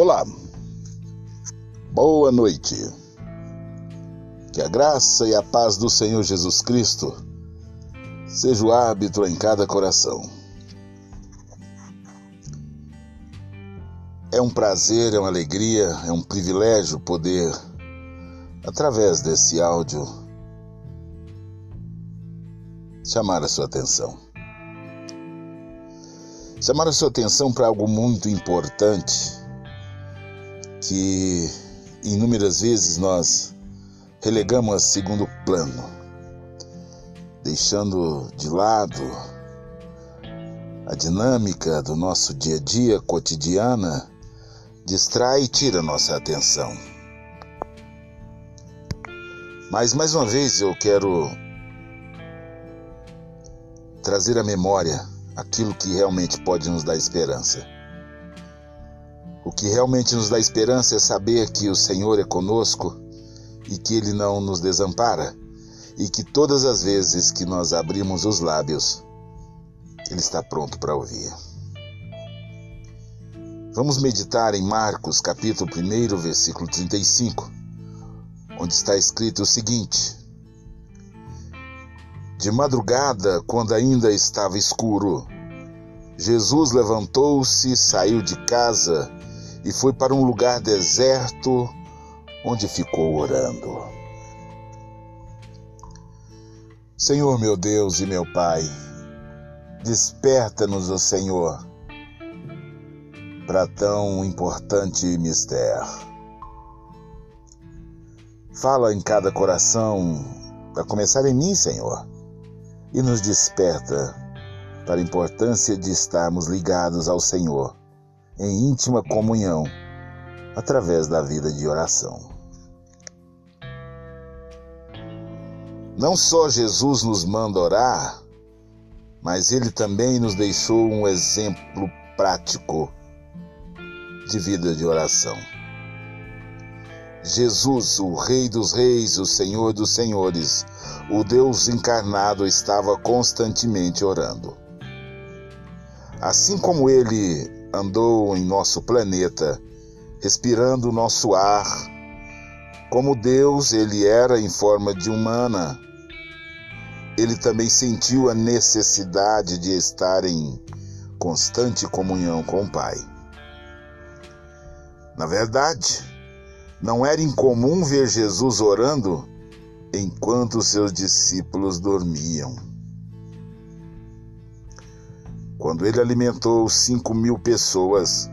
Olá, boa noite. Que a graça e a paz do Senhor Jesus Cristo seja o árbitro em cada coração. É um prazer, é uma alegria, é um privilégio poder, através desse áudio, chamar a sua atenção. Chamar a sua atenção para algo muito importante que inúmeras vezes nós relegamos a segundo plano, deixando de lado a dinâmica do nosso dia a dia cotidiana, distrai e tira nossa atenção. Mas mais uma vez eu quero trazer à memória aquilo que realmente pode nos dar esperança. Que realmente nos dá esperança é saber que o Senhor é conosco e que Ele não nos desampara e que todas as vezes que nós abrimos os lábios, Ele está pronto para ouvir. Vamos meditar em Marcos, capítulo 1, versículo 35, onde está escrito o seguinte: De madrugada, quando ainda estava escuro, Jesus levantou-se, saiu de casa e foi para um lugar deserto onde ficou orando. Senhor meu Deus e meu Pai, desperta-nos, ó Senhor, para tão importante mistério. Fala em cada coração, para começar em mim, Senhor, e nos desperta para a importância de estarmos ligados ao Senhor em íntima comunhão através da vida de oração. Não só Jesus nos manda orar, mas ele também nos deixou um exemplo prático de vida de oração. Jesus, o Rei dos Reis, o Senhor dos Senhores, o Deus encarnado, estava constantemente orando. Assim como ele andou em nosso planeta, respirando nosso ar. Como Deus, ele era em forma de humana. Ele também sentiu a necessidade de estar em constante comunhão com o Pai. Na verdade, não era incomum ver Jesus orando enquanto seus discípulos dormiam. Quando ele alimentou cinco mil pessoas,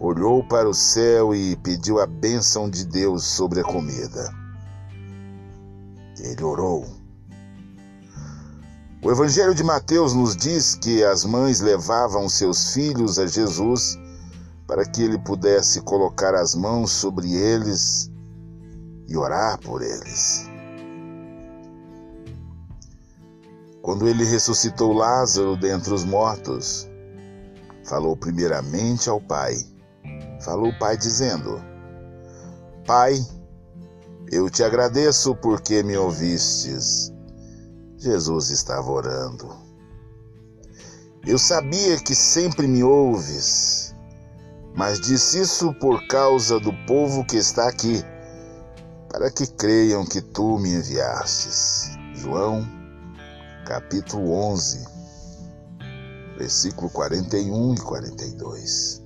olhou para o céu e pediu a bênção de Deus sobre a comida. Ele orou. O Evangelho de Mateus nos diz que as mães levavam seus filhos a Jesus para que ele pudesse colocar as mãos sobre eles e orar por eles. Quando ele ressuscitou Lázaro dentre os mortos, falou primeiramente ao Pai. Falou o Pai dizendo: Pai, eu te agradeço porque me ouvistes. Jesus estava orando. Eu sabia que sempre me ouves, mas disse isso por causa do povo que está aqui, para que creiam que tu me enviastes. João capítulo 11, versículo 41 e 42.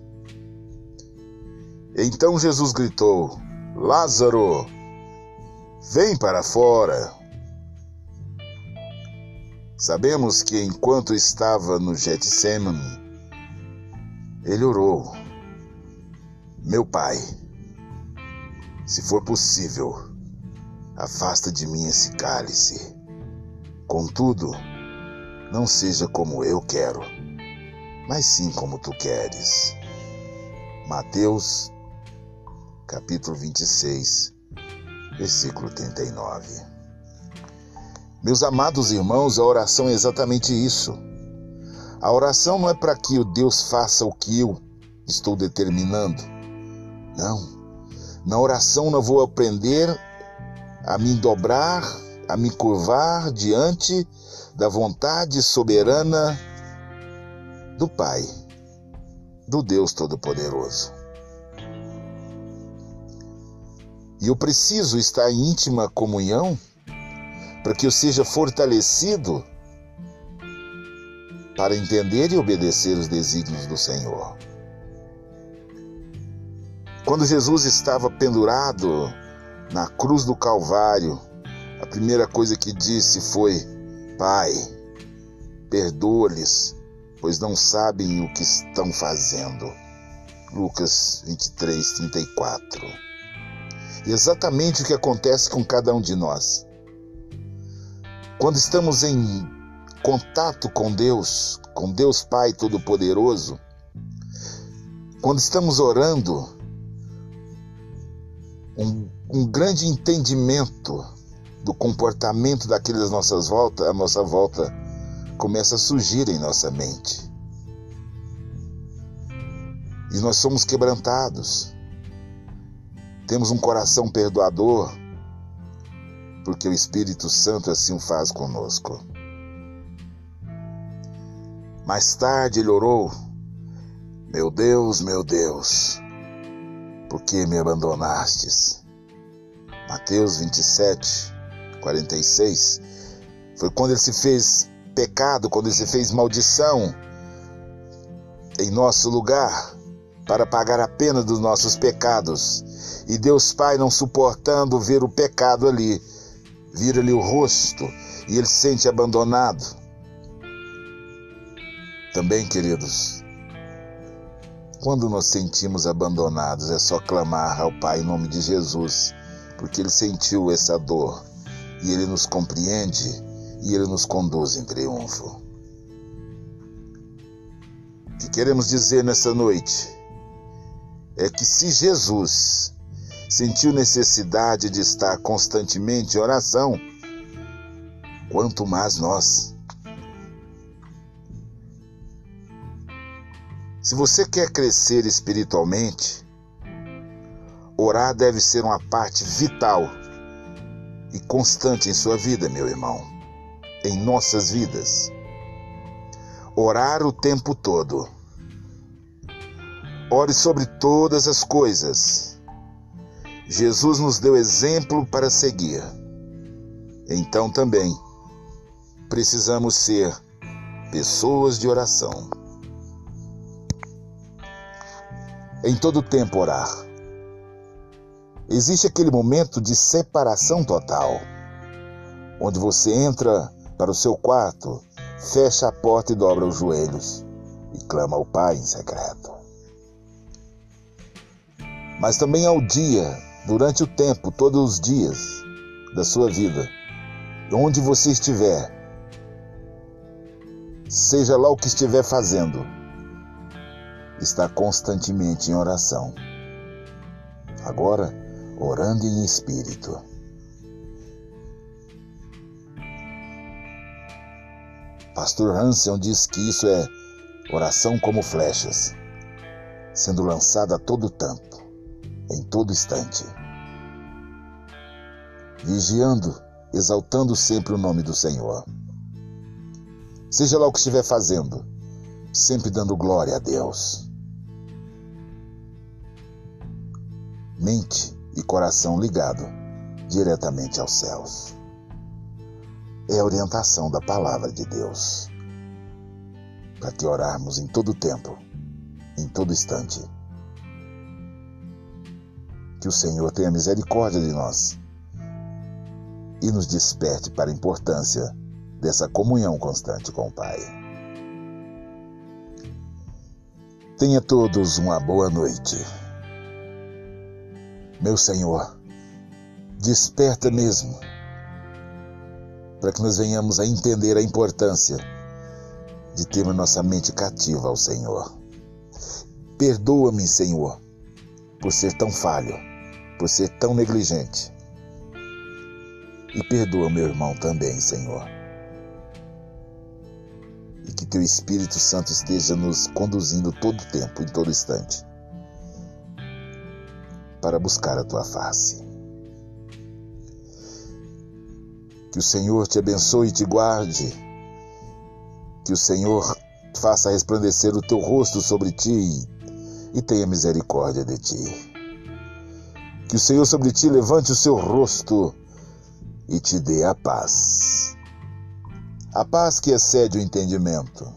Então Jesus gritou: Lázaro, vem para fora. Sabemos que enquanto estava no Getsemane, ele orou: Meu pai, se for possível, afasta de mim esse cálice. Contudo, não seja como eu quero, mas sim como tu queres. Mateus, capítulo 26, versículo 39. Meus amados irmãos, a oração é exatamente isso. A oração não é para que o Deus faça o que eu estou determinando. Não. Na oração não vou aprender a me dobrar a me curvar diante da vontade soberana do Pai, do Deus Todo-Poderoso. E eu preciso estar em íntima comunhão para que eu seja fortalecido para entender e obedecer os desígnios do Senhor. Quando Jesus estava pendurado na cruz do Calvário, a primeira coisa que disse foi: Pai, perdoa-lhes, pois não sabem o que estão fazendo. Lucas 23, 34. Exatamente o que acontece com cada um de nós. Quando estamos em contato com Deus, com Deus Pai Todo-Poderoso, quando estamos orando, um, um, grande entendimento do comportamento daqueles às nossas voltas, à nossa volta, começa a surgir em nossa mente. E nós somos quebrantados. Temos um coração perdoador, porque o Espírito Santo assim o faz conosco. Mais tarde ele orou: Meu Deus, meu Deus, por que me abandonastes? Mateus 27, 46. Foi quando ele se fez pecado, quando ele se fez maldição em nosso lugar para pagar a pena dos nossos pecados. E Deus Pai, não suportando ver o pecado ali, vira-lhe o rosto e ele se sente abandonado. Também, queridos, quando nos sentimos abandonados, é só clamar ao Pai em nome de Jesus, porque ele sentiu essa dor e ele nos compreende e ele nos conduz em triunfo. O que queremos dizer nessa noite? é que se Jesus sentiu necessidade de estar constantemente em oração, quanto mais nós. Se você quer crescer espiritualmente, orar deve ser uma parte vital e constante em sua vida, meu irmão, em nossas vidas. Orar o tempo todo Ore sobre todas as coisas. Jesus nos deu exemplo para seguir. Então também precisamos ser pessoas de oração. Em todo tempo orar. Existe aquele momento de separação total, onde você entra para o seu quarto, fecha a porta e dobra os joelhos e clama ao Pai em secreto mas também ao dia, durante o tempo, todos os dias da sua vida, onde você estiver, seja lá o que estiver fazendo, está constantemente em oração. Agora, orando em espírito. Pastor Hansen diz que isso é oração como flechas, sendo lançada a todo tempo em todo instante. Vigiando, exaltando sempre o nome do Senhor. Seja lá o que estiver fazendo, sempre dando glória a Deus. Mente e coração ligado diretamente aos céus. É a orientação da palavra de Deus. Para que orarmos em todo tempo, em todo instante que o Senhor tenha misericórdia de nós e nos desperte para a importância dessa comunhão constante com o Pai. Tenha todos uma boa noite. Meu Senhor, desperta mesmo, para que nós venhamos a entender a importância de termos nossa mente cativa ao Senhor. Perdoa-me, Senhor, por ser tão falho por ser tão negligente. E perdoa meu irmão também, Senhor. E que teu Espírito Santo esteja nos conduzindo todo o tempo, em todo instante, para buscar a tua face. Que o Senhor te abençoe e te guarde. Que o Senhor faça resplandecer o teu rosto sobre ti e tenha misericórdia de ti Que o Senhor sobre ti levante o seu rosto e te dê a paz. A paz que excede o entendimento.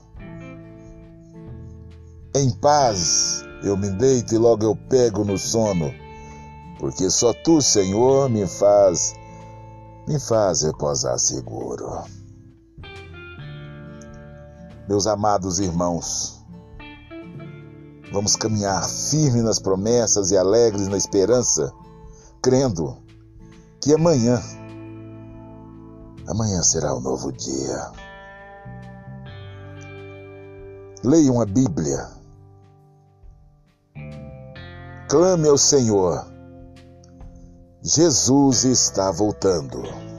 Em paz eu me deito e logo eu pego no sono, porque só tu, Senhor, me faz me faz reposar seguro. Meus amados irmãos, vamos caminhar firme nas promessas e alegres na esperança, crendo que amanhã Amanhã será um novo dia. Leiam a Bíblia. Clame ao Senhor. Jesus está voltando.